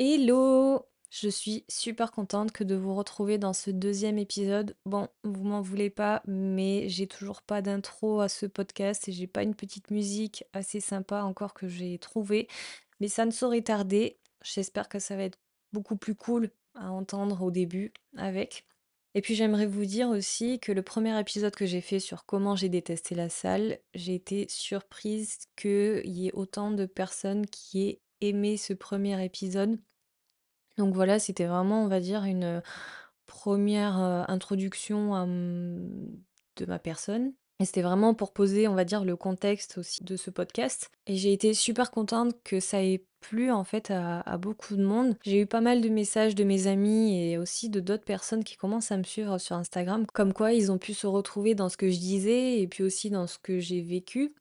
Hello! Je suis super contente que de vous retrouver dans ce deuxième épisode. Bon, vous m'en voulez pas, mais j'ai toujours pas d'intro à ce podcast et j'ai pas une petite musique assez sympa encore que j'ai trouvée. Mais ça ne saurait tarder. J'espère que ça va être beaucoup plus cool à entendre au début avec. Et puis j'aimerais vous dire aussi que le premier épisode que j'ai fait sur comment j'ai détesté la salle, j'ai été surprise qu'il y ait autant de personnes qui aient aimé ce premier épisode. Donc voilà, c'était vraiment, on va dire, une, première introduction à, de ma personne et c'était vraiment pour poser, on va dire, le contexte aussi de ce podcast et j'ai été super contente que ça ait plu, en fait, à beaucoup de monde. J'ai eu pas mal de messages de mes amis et aussi de d'autres personnes qui commencent à me suivre sur Instagram, comme quoi ils ont pu se retrouver dans ce que je disais et puis aussi dans ce que j'ai vécu.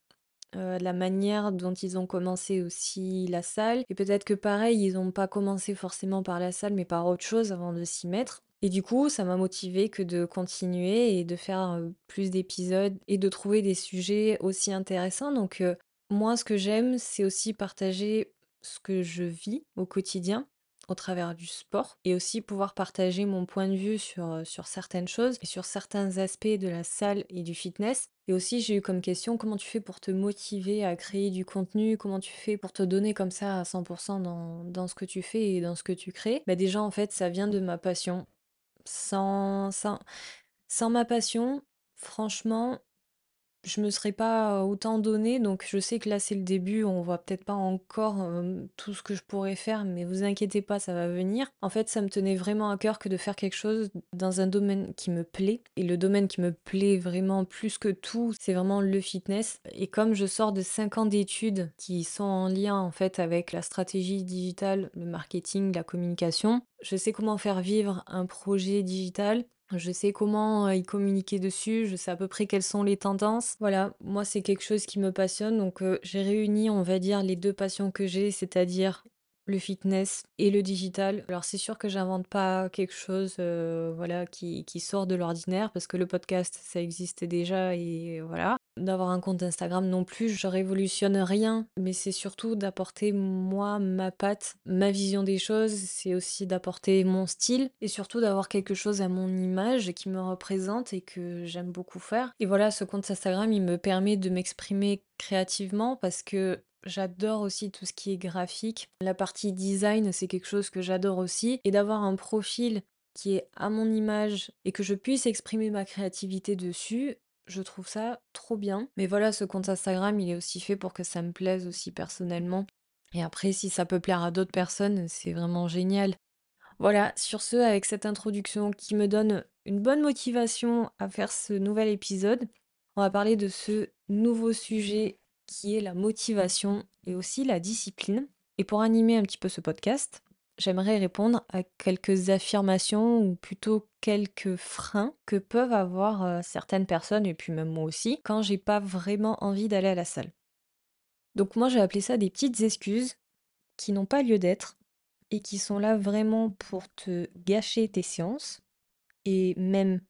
Heu, la manière dont ils ont commencé aussi la salle. Et peut-être que pareil, ils ont pas commencé forcément par la salle, mais par autre chose avant de s'y mettre. Et du coup, ça m'a motivée que de continuer et de faire, heu, plus d'épisodes et de trouver des sujets aussi intéressants. Donc heu, moi, ce que j'aime, c'est aussi partager ce que je vis au quotidien, au travers du sport et aussi pouvoir partager mon point de vue sur, heu, sur certaines choses et sur certains aspects de la salle et du fitness et aussi j'ai eu comme question: «Comment tu fais pour te motiver à créer du contenu? Comment tu fais pour te donner comme ça à 100 dans dans ce que tu fais et dans ce que tu crées?» bah, déjà, en fait, ça vient de ma passion. Sans sans sans ma passion, franchement je me serais pas autant donnée, donc je sais que là, c'est le début, on voit peut-être pas encore, tout ce que je pourrais faire, mais vous inquiétez pas, ça va venir. En fait, ça me tenait vraiment à cœur que de faire quelque chose dans un domaine qui me plaît. Et le domaine qui me plaît vraiment plus que tout, c'est vraiment le fitness. Et comme je sors de 5 ans d'études qui sont en lien, en fait, avec la stratégie digitale, le marketing, la communication, je sais comment faire vivre un projet digital je sais comment, heu, y communiquer dessus, je sais à peu près quelles sont les tendances. Voilà, moi, c'est quelque chose qui me passionne donc heu, j'ai réuni, on va dire, les 2 passions que j'ai, c'est-à-dire le fitness et le digital. Alors c'est sûr que j'invente pas quelque chose, heu, voilà, qui qui sort de l'ordinaire parce que le podcast, ça existait déjà et voilà. D'avoir un compte Instagram non plus, je révolutionne rien, mais c'est surtout d'apporter moi ma patte, ma vision des choses, c'est aussi d'apporter mon style et surtout d'avoir quelque chose à mon image qui me représente et que j'aime beaucoup faire. Et voilà, ce compte Instagram, il me permet de m'exprimer créativement parce que j'adore aussi tout ce qui est graphique. La partie design, c'est quelque chose que j'adore aussi et d'avoir un profil qui est à mon image et que je puisse exprimer ma créativité dessus, je trouve ça trop bien. Mais voilà, ce compte Instagram, il est aussi fait pour que ça me plaise aussi personnellement. Et après, si ça peut plaire à d'autres personnes, c'est vraiment génial. Voilà, sur ce, avec cette introduction qui me donne une bonne motivation à faire ce nouvel épisode, on va parler de ce nouveau sujet qui est la motivation et aussi la discipline. Et pour animer un petit peu ce podcast, j'aimerais répondre à quelques affirmations ou plutôt quelques freins que peuvent avoir euh, certaines personnes et puis même moi aussi quand j'ai pas vraiment envie d'aller à la salle. Donc moi j'ai appelé ça des petites excuses qui n'ont pas lieu d'être et qui sont là vraiment pour te gâcher tes séances et même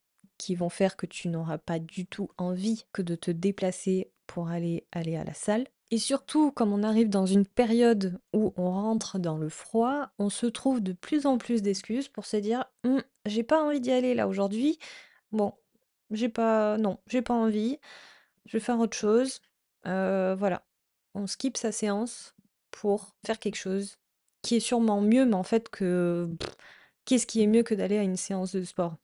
qui vont faire que tu n'auras pas du tout envie que de te déplacer pour aller aller à la salle. Et surtout, comme on arrive dans une période où on rentre dans le froid, on se trouve de plus en plus d'excuses pour se dire «Mmh, j'ai pas envie d'y aller là aujourd'hui. Bon, j'ai pas, non, j'ai pas envie. Je vais faire autre chose». Heu, voilà. On skip sa séance pour faire quelque chose qui est sûrement mieux, mais en fait que qu'est-ce qui est mieux que d'aller à une séance de sport?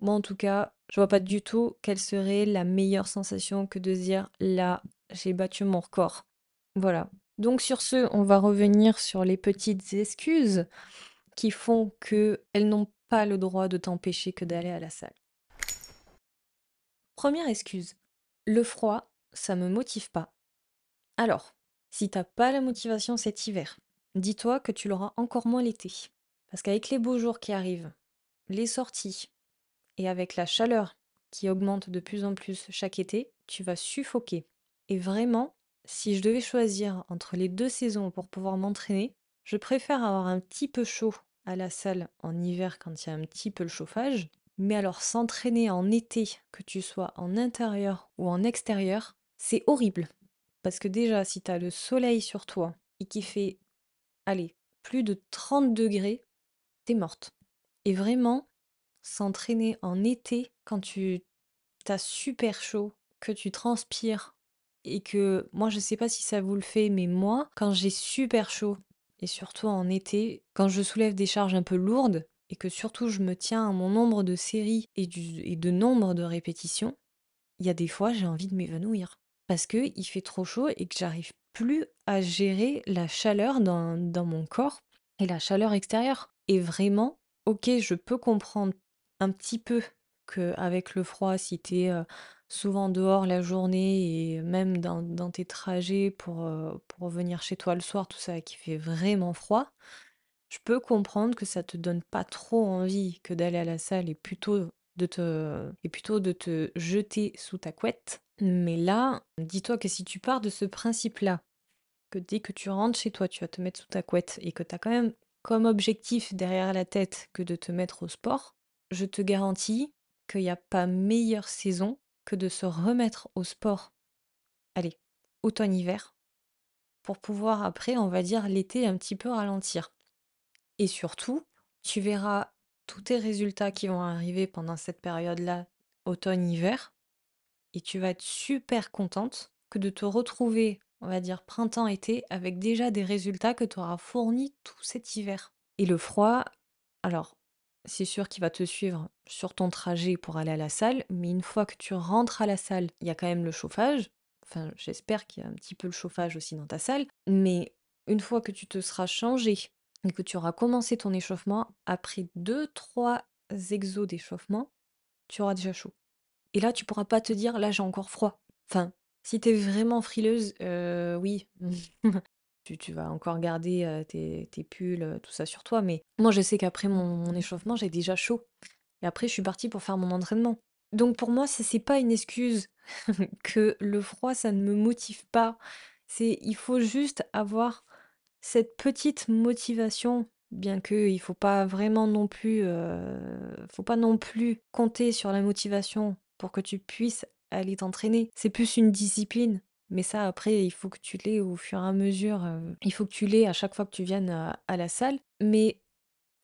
Moi en tout cas, je vois pas du tout quelle serait la meilleure sensation que de dire: «Là, j'ai battu mon record». Voilà. Donc sur ce, on va revenir sur les petites excuses qui font qu'elles n'ont pas le droit de t'empêcher que d'aller à la salle. Première excuse: le froid, ça me motive pas. Alors, si t'as pas la motivation cet hiver, dis-toi que tu l'auras encore moins l'été. Parce qu'avec les beaux jours qui arrivent, les sorties et avec la chaleur qui augmente de plus en plus chaque été, tu vas suffoquer. Et vraiment, si je devais choisir entre les deux saisons pour pouvoir m'entraîner, je préfère avoir un petit peu chaud à la salle en hiver quand il y a un petit peu le chauffage. Mais alors s'entraîner en été, que tu sois en intérieur ou en extérieur, c'est horrible. Parce que déjà, si tu as le soleil sur toi et qui fait, allez, plus de 30 degrés, t'es morte. Et vraiment, s'entraîner en été quand tu as super chaud, que tu transpires et que moi je sais pas si ça vous le fait, mais moi, quand j'ai super chaud et surtout en été, quand je soulève des charges un peu lourdes et que surtout je me tiens à mon nombre de séries et, du, et de nombre de répétitions, il y a des fois j'ai envie de m'évanouir parce que il fait trop chaud et que j'arrive plus à gérer la chaleur dans, dans mon corps et la chaleur extérieure. Et vraiment, ok, je peux comprendre un petit peu que avec le froid, si tu es souvent dehors la journée et même dans, tes trajets pour, euh, pour venir chez toi le soir, tout ça, qui fait vraiment froid, je peux comprendre que ça te donne pas trop envie que d'aller à la salle et plutôt de te, et plutôt de te jeter sous ta couette. Mais là, dis-toi que si tu pars de ce principe-là, que dès que tu rentres chez toi, tu vas te mettre sous ta couette et que tu as quand même comme objectif derrière la tête que de te mettre au sport, je te garantis qu'il n'y a pas meilleure saison que de se remettre au sport. Allez, automne-hiver, pour pouvoir après, on va dire, l'été un petit peu ralentir. Et surtout, tu verras tous tes résultats qui vont arriver pendant cette période-là, automne-hiver, et tu vas être super contente que de te retrouver, on va dire printemps-été, avec déjà des résultats que tu auras fournis tout cet hiver. Et le froid, alors, c'est sûr qu'il va te suivre sur ton trajet pour aller à la salle, mais une fois que tu rentres à la salle, il y a quand même le chauffage. Enfin, j'espère qu'il y a un petit peu le chauffage aussi dans ta salle, mais une fois que tu te seras changé et que tu auras commencé ton échauffement, après 2-3 exos d'échauffement, tu auras déjà chaud. Et là, tu pourras pas te dire, là, j'ai encore froid. Enfin, si tu es vraiment frileuse, euh, oui, tu, vas encore garder euh, tes, tes pulls, euh, tout ça sur toi. Mais moi, je sais qu'après mon, échauffement, j'ai déjà chaud. Et après, je suis partie pour faire mon entraînement. Donc pour moi, ce c'est pas une excuse que le froid, ça ne me motive pas. C'est, il faut juste avoir cette petite motivation, bien que il faut pas vraiment non plus, euh, faut pas non plus compter sur la motivation pour que tu puisses aller t'entraîner. C'est plus une discipline. Mais ça, après, il faut que tu l'aies au fur et à mesure. euh, il faut que tu l'aies à chaque fois que tu viennes à, à la salle. Mais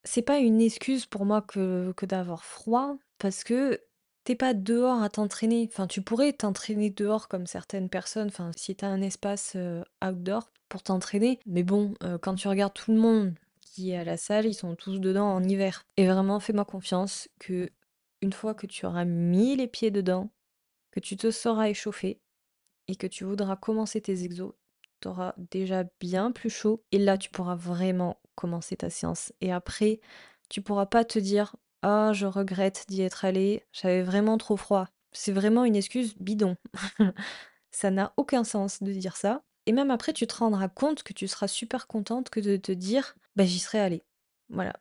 c'est pas une excuse pour moi que, que d'avoir froid, parce que t'es pas dehors à t'entraîner. Enfin, tu pourrais t'entraîner dehors comme certaines personnes, enfin, si t'as un espace euh, outdoor pour t'entraîner. Mais bon, euh, quand tu regardes tout le monde qui est à la salle, ils sont tous dedans en hiver. Et vraiment, fais-moi confiance que une fois que tu auras mis les pieds dedans, que tu te seras échauffé et que tu voudras commencer tes exos, tu auras déjà bien plus chaud et là tu pourras vraiment commencer ta séance. Et après, tu pourras pas te dire ah je regrette d'y être allé, j'avais vraiment trop froid. C'est vraiment une excuse bidon. ça n'a aucun sens de dire ça. Et même après, tu te rendras compte que tu seras super contente que de te dire bah j'y serais allée. Voilà.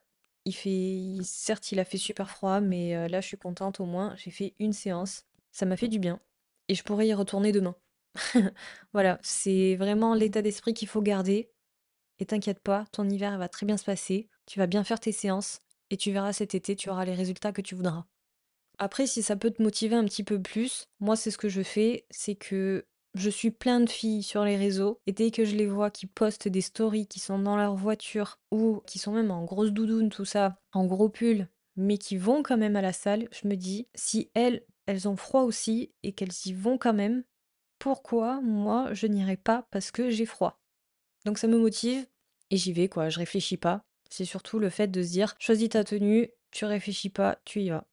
Il fait certes il a fait super froid, mais là je suis contente au moins, j'ai fait une séance, ça m'a fait du bien et je pourrais y retourner demain. Voilà, c'est vraiment l'état d'esprit qu'il faut garder. Et t'inquiète pas, ton hiver va très bien se passer. Tu vas bien faire tes séances et tu verras cet été, tu auras les résultats que tu voudras. Après, si ça peut te motiver un petit peu plus, moi, c'est ce que je fais, c'est que je suis plein de filles sur les réseaux et dès que je les vois qui postent des stories qui sont dans leur voiture ou qui sont même en grosse doudoune, tout ça, en gros pull, mais qui vont quand même à la salle, je me dis, si elles, elles ont froid aussi et qu'elles y vont quand même, pourquoi moi je n'irai pas parce que j'ai froid. Donc ça me motive et j'y vais quoi, je réfléchis pas. C'est surtout le fait de se dire choisis ta tenue, tu réfléchis pas, tu y vas.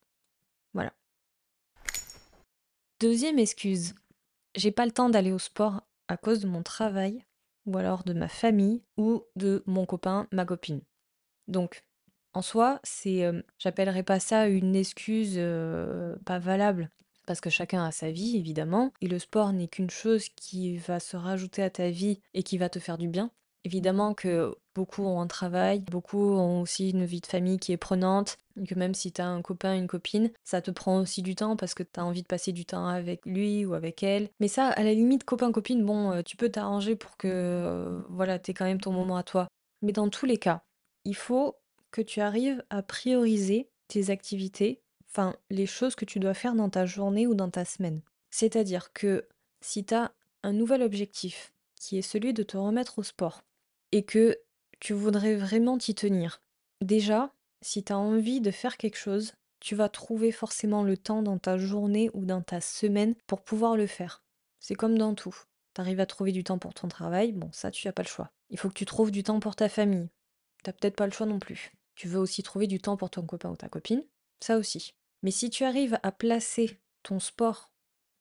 Voilà. Deuxième excuse, j'ai pas le temps d'aller au sport à cause de mon travail ou alors de ma famille ou de mon copain, ma copine. Donc en soi, c'est euh, j'appellerais pas ça une excuse euh, pas valable parce que chacun a sa vie, évidemment, et le sport n'est qu'une chose qui va se rajouter à ta vie et qui va te faire du bien. Évidemment que beaucoup ont un travail, beaucoup ont aussi une vie de famille qui est prenante, et que même si tu as un copain, une copine, ça te prend aussi du temps parce que tu as envie de passer du temps avec lui ou avec elle. Mais ça, à la limite, copain, copine, bon, euh, tu peux t'arranger pour que, euh, voilà, quand même ton moment à toi. Mais dans tous les cas, il faut que tu arrives à prioriser tes activités enfin, les choses que tu dois faire dans ta journée ou dans ta semaine. C'est-à-dire que si tu as un nouvel objectif, qui est celui de te remettre au sport, et que tu voudrais vraiment t'y tenir. Déjà, si tu as envie de faire quelque chose, tu vas trouver forcément le temps dans ta journée ou dans ta semaine pour pouvoir le faire. C'est comme dans tout. Tu arrives à trouver du temps pour ton travail, bon, ça, tu n'as pas le choix. Il faut que tu trouves du temps pour ta famille. T'as peut-être pas le choix non plus. Tu veux aussi trouver du temps pour ton copain ou ta copine, ça aussi. Mais si tu arrives à placer ton sport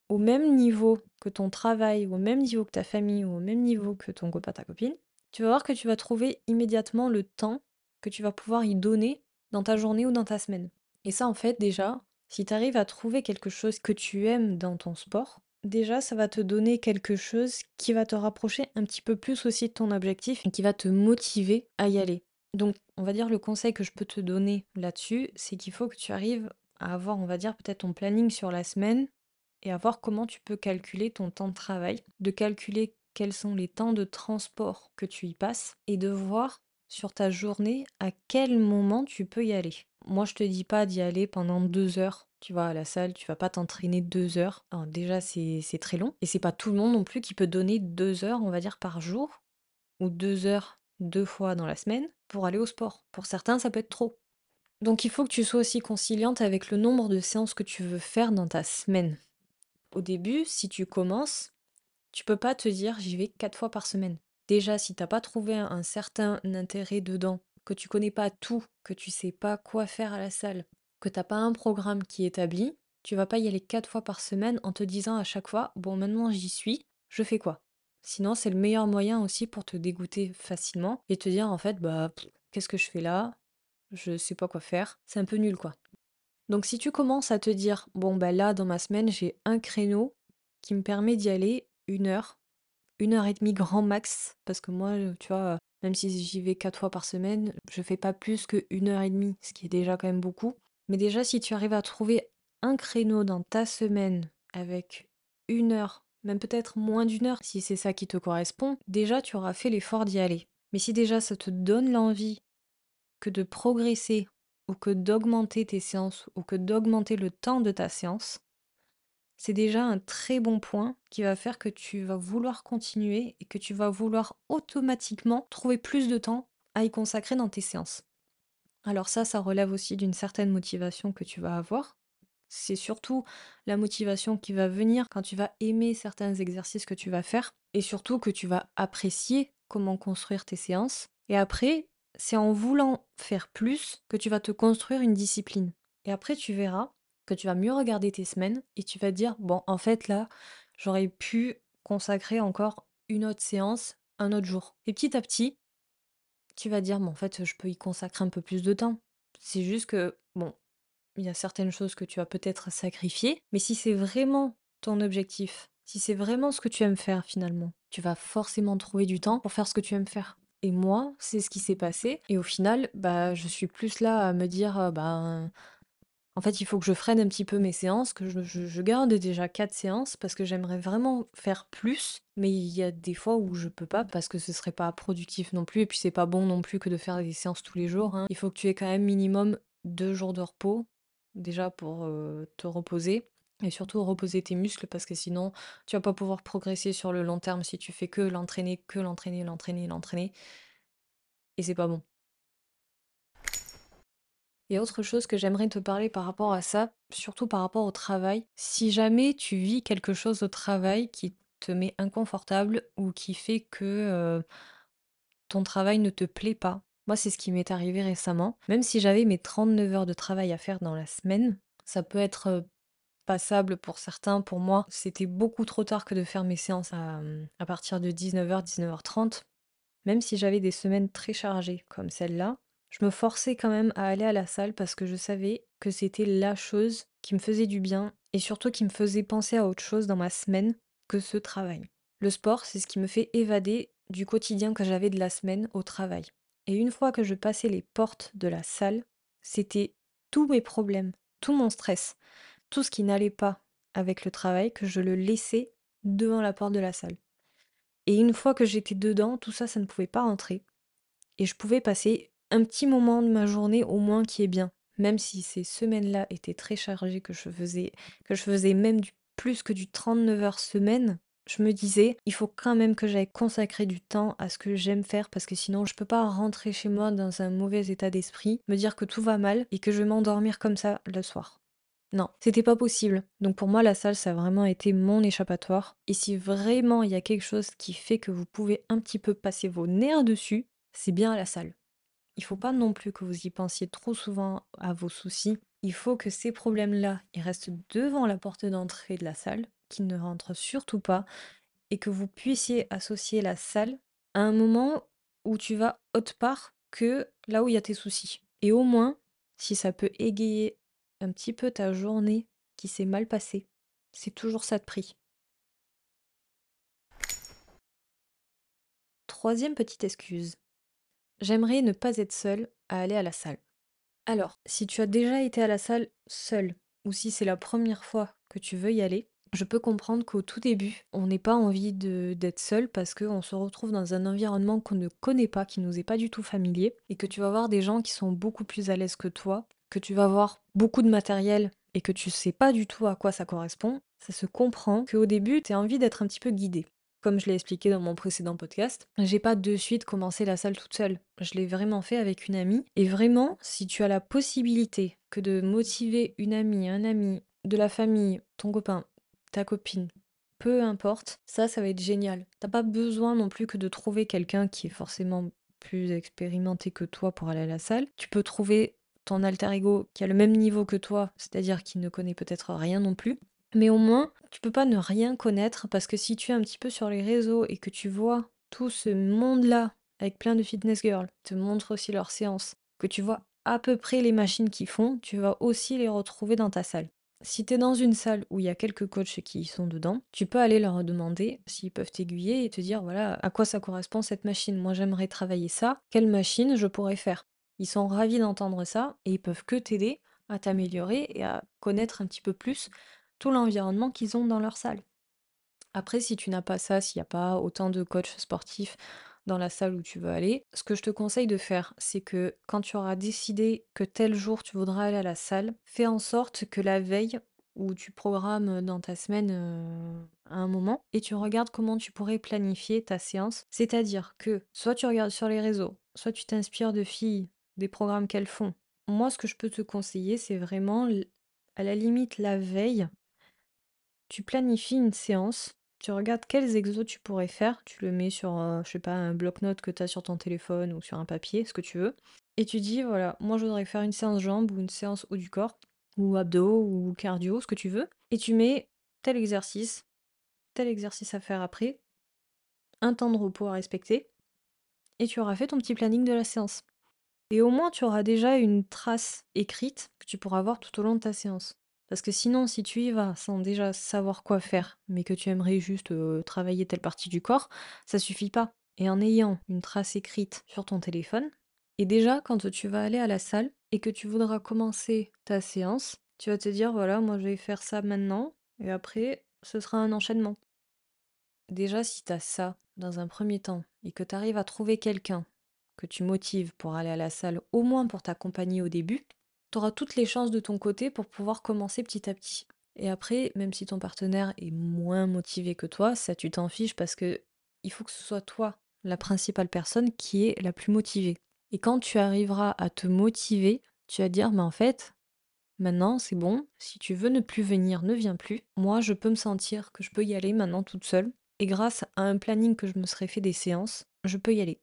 au même niveau que ton travail, au même niveau que ta famille, ou au même niveau que ton copain, ta copine, tu vas voir que tu vas trouver immédiatement le temps que tu vas pouvoir y donner dans ta journée ou dans ta semaine. Et ça, en fait, déjà, si tu arrives à trouver quelque chose que tu aimes dans ton sport, déjà, ça va te donner quelque chose qui va te rapprocher un petit peu plus aussi de ton objectif et qui va te motiver à y aller. Donc, on va dire le conseil que je peux te donner là-dessus, c'est qu'il faut que tu arrives à avoir, on va dire, peut-être ton planning sur la semaine et à voir comment tu peux calculer ton temps de travail, de calculer quels sont les temps de transport que tu y passes et de voir sur ta journée à quel moment tu peux y aller. Moi, je te dis pas d'y aller pendant deux heures. Tu vas à la salle, tu vas pas t'entraîner deux heures. déjà, c'est très long. Et c'est pas tout le monde non plus qui peut donner deux heures, on va dire, par jour. Ou deux heures deux fois dans la semaine pour aller au sport. Pour certains, ça peut être trop. Donc il faut que tu sois aussi conciliante avec le nombre de séances que tu veux faire dans ta semaine. Au début, si tu commences, tu peux pas te dire j'y vais quatre fois par semaine. Déjà, si t'as pas trouvé un certain intérêt dedans, que tu connais pas tout, que tu sais pas quoi faire à la salle, que t'as pas un programme qui est établi, tu vas pas y aller quatre fois par semaine en te disant à chaque fois bon maintenant j'y suis, je fais quoi? Sinon, c'est le meilleur moyen aussi pour te dégoûter facilement et te dire en fait, bah, qu'est-ce que je fais là? Je sais pas quoi faire. C'est un peu nul, quoi. Donc, si tu commences à te dire, bon, bah là, dans ma semaine, j'ai un créneau qui me permet d'y aller une heure, une heure et demie grand max, parce que moi, tu vois, même si j'y vais quatre fois par semaine, je fais pas plus que une heure et demie, ce qui est déjà quand même beaucoup. Mais déjà, si tu arrives à trouver un créneau dans ta semaine avec une heure même peut-être moins d'une heure si c'est ça qui te correspond, déjà tu auras fait l'effort d'y aller. Mais si déjà ça te donne l'envie que de progresser ou que d'augmenter tes séances ou que d'augmenter le temps de ta séance, c'est déjà un très bon point qui va faire que tu vas vouloir continuer et que tu vas vouloir automatiquement trouver plus de temps à y consacrer dans tes séances. Alors ça, ça relève aussi d'une certaine motivation que tu vas avoir, c'est surtout la motivation qui va venir quand tu vas aimer certains exercices que tu vas faire et surtout que tu vas apprécier comment construire tes séances. Et après, c'est en voulant faire plus que tu vas te construire une discipline. Et après, tu verras que tu vas mieux regarder tes semaines et tu vas dire, bon, en fait, là, j'aurais pu consacrer encore une autre séance un autre jour. Et petit à petit, tu vas dire, bon, en fait, je peux y consacrer un peu plus de temps. C'est juste que, bon, il y a certaines choses que tu vas peut-être sacrifier, mais si c'est vraiment ton objectif, si c'est vraiment ce que tu aimes faire finalement, tu vas forcément trouver du temps pour faire ce que tu aimes faire. Et moi, c'est ce qui s'est passé. Et au final, bah, je suis plus là à me dire, bah, en fait, il faut que je freine un petit peu mes séances, que je, garde déjà quatre séances parce que j'aimerais vraiment faire plus. Mais il y a des fois où je peux pas parce que ce serait pas productif non plus. Et puis c'est pas bon non plus que de faire des séances tous les jours. hein. Il faut que tu aies quand même minimum deux jours de repos déjà pour te reposer et surtout reposer tes muscles parce que sinon tu vas pas pouvoir progresser sur le long terme si tu fais que l'entraîner, que l'entraîner, l'entraîner, l'entraîner. Et c'est pas bon. Et autre chose que j'aimerais te parler par rapport à ça, surtout par rapport au travail, si jamais tu vis quelque chose au travail qui te met inconfortable ou qui fait que ton travail ne te plaît pas, moi, c'est ce qui m'est arrivé récemment. Même si j'avais mes 39 heures de travail à faire dans la semaine, ça peut être passable pour certains. Pour moi, c'était beaucoup trop tard que de faire mes séances à, à partir de 19h, 19h30. Même si j'avais des semaines très chargées comme celle-là, je me forçais quand même à aller à la salle parce que je savais que c'était la chose qui me faisait du bien et surtout qui me faisait penser à autre chose dans ma semaine que ce travail. Le sport, c'est ce qui me fait évader du quotidien que j'avais de la semaine au travail. Et une fois que je passais les portes de la salle, c'était tous mes problèmes, tout mon stress, tout ce qui n'allait pas avec le travail, que je le laissais devant la porte de la salle. Et une fois que j'étais dedans, tout ça, ça ne pouvait pas rentrer. Et je pouvais passer un petit moment de ma journée au moins qui est bien. Même si ces semaines-là étaient très chargées, que je faisais, même du, plus que du 39 heures semaine, je me disais: «Il faut quand même que j'aille consacrer du temps à ce que j'aime faire parce que sinon je peux pas rentrer chez moi dans un mauvais état d'esprit, me dire que tout va mal et que je vais m'endormir comme ça le soir». Non, c'était pas possible. Donc pour moi, la salle, ça a vraiment été mon échappatoire. Et si vraiment il y a quelque chose qui fait que vous pouvez un petit peu passer vos nerfs dessus, c'est bien la salle. Il faut pas non plus que vous y pensiez trop souvent à vos soucis. Il faut que ces problèmes-là, ils restent devant la porte d'entrée de la salle, qu'ils ne rentrent surtout pas, et que vous puissiez associer la salle à un moment où tu vas autre part que là où il y a tes soucis. Et au moins, si ça peut égayer un petit peu ta journée qui s'est mal passée, c'est toujours ça de prix. Troisième petite excuse. J'aimerais ne pas être seule à aller à la salle. Alors, si tu as déjà été à la salle seule, ou si c'est la première fois que tu veux y aller, je peux comprendre qu'au tout début, on n'ait pas envie d'être seul parce qu'on se retrouve dans un environnement qu'on ne connaît pas, qui nous est pas du tout familier, et que tu vas voir des gens qui sont beaucoup plus à l'aise que toi, que tu vas voir beaucoup de matériel et que tu sais pas du tout à quoi ça correspond. Ça se comprend qu'au début, tu as envie d'être un petit peu guidé. Comme je l'ai expliqué dans mon précédent podcast, j'ai pas de suite commencé la salle toute seule. Je l'ai vraiment fait avec une amie. Et vraiment, si tu as la possibilité que de motiver une amie, un ami, de la famille, ton copain, ta copine, peu importe, ça, ça va être génial. T'as pas besoin non plus que de trouver quelqu'un qui est forcément plus expérimenté que toi pour aller à la salle. Tu peux trouver alter ego qui a le même niveau que toi, c'est-à-dire qui ne connaît peut-être rien non plus. Mais au moins, tu peux pas ne rien connaître parce que si tu es un petit peu sur les réseaux et que tu vois tout ce monde-là avec plein de fitness girls, te montrent aussi leurs séances, que tu vois à peu près les machines qu'ils font, tu vas aussi les retrouver dans ta salle. Si tu es dans une salle où il y a quelques coachs qui sont dedans, tu peux aller leur demander s'ils peuvent t'aiguiller et te dire voilà à quoi ça correspond cette machine? Moi j'aimerais travailler ça, quelle machine je pourrais faire? Ils sont ravis d'entendre ça et ils peuvent que t'aider à t'améliorer et à connaître un petit peu plus tout l'environnement qu'ils ont dans leur salle. Après, si tu n'as pas ça, s'il n'y a pas autant de coachs sportifs dans la salle où tu veux aller, ce que je te conseille de faire, c'est que quand tu auras décidé que tel jour tu voudras aller à la salle, fais en sorte que la veille où tu programmes dans ta semaine euh, un moment et tu regardes comment tu pourrais planifier ta séance. C'est-à-dire que soit tu regardes sur les réseaux, soit tu t'inspires de filles, des programmes qu'elles font. Moi, ce que je peux te conseiller, c'est vraiment à la limite la veille tu planifies une séance, tu regardes quels exos tu pourrais faire, tu le mets sur, je sais pas, un bloc-notes que tu as sur ton téléphone ou sur un papier, ce que tu veux, et tu dis, voilà, moi je voudrais faire une séance jambes ou une séance haut du corps, ou abdos, ou cardio, ce que tu veux, et tu mets tel exercice, tel exercice à faire après, un temps de repos à respecter, et tu auras fait ton petit planning de la séance. Et au moins, tu auras déjà une trace écrite que tu pourras voir tout au long de ta séance. Parce que sinon, si tu y vas sans déjà savoir quoi faire, mais que tu aimerais juste travailler telle partie du corps, ça suffit pas. Et en ayant une trace écrite sur ton téléphone, et déjà quand tu vas aller à la salle et que tu voudras commencer ta séance, tu vas te dire voilà, moi je vais faire ça maintenant, et après, ce sera un enchaînement. Déjà, si tu as ça dans un premier temps, et que tu arrives à trouver quelqu'un que tu motives pour aller à la salle, au moins pour t'accompagner au début, tu auras toutes les chances de ton côté pour pouvoir commencer petit à petit. Et après, même si ton partenaire est moins motivé que toi, ça tu t'en fiches parce que il faut que ce soit toi la principale personne qui est la plus motivée. Et quand tu arriveras à te motiver, tu vas dire mais en fait, maintenant c'est bon, si tu veux ne plus venir, ne viens plus. Moi, je peux me sentir que je peux y aller maintenant toute seule et grâce à un planning que je me serais fait des séances, je peux y aller.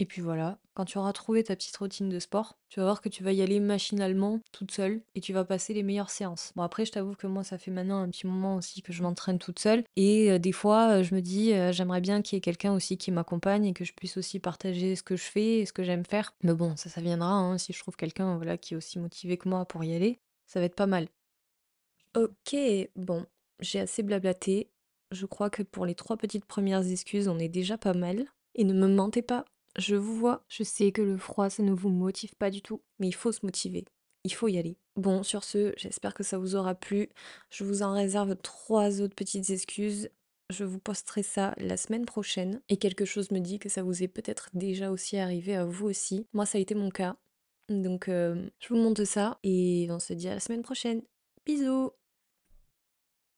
Et puis voilà, quand tu auras trouvé ta petite routine de sport, tu vas voir que tu vas y aller machinalement, toute seule, et tu vas passer les meilleures séances. Bon après, je t'avoue que moi, ça fait maintenant un petit moment aussi que je m'entraîne toute seule, et des fois, je me dis, j'aimerais bien qu'il y ait quelqu'un aussi qui m'accompagne et que je puisse aussi partager ce que je fais et ce que j'aime faire. Mais bon, ça, ça viendra, hein, si je trouve quelqu'un voilà, qui est aussi motivé que moi pour y aller, ça va être pas mal. Ok, bon, j'ai assez blablaté. Je crois que pour les trois petites premières excuses, on est déjà pas mal. Et ne me mentez pas, je vous vois, je sais que le froid, ça ne vous motive pas du tout, mais il faut se motiver. Il faut y aller. Bon, sur ce, j'espère que ça vous aura plu. Je vous en réserve trois autres petites excuses. Je vous posterai ça la semaine prochaine. Et quelque chose me dit que ça vous est peut-être déjà aussi arrivé à vous aussi. Moi, ça a été mon cas. Donc, euh, je vous montre ça et on se dit à la semaine prochaine. Bisous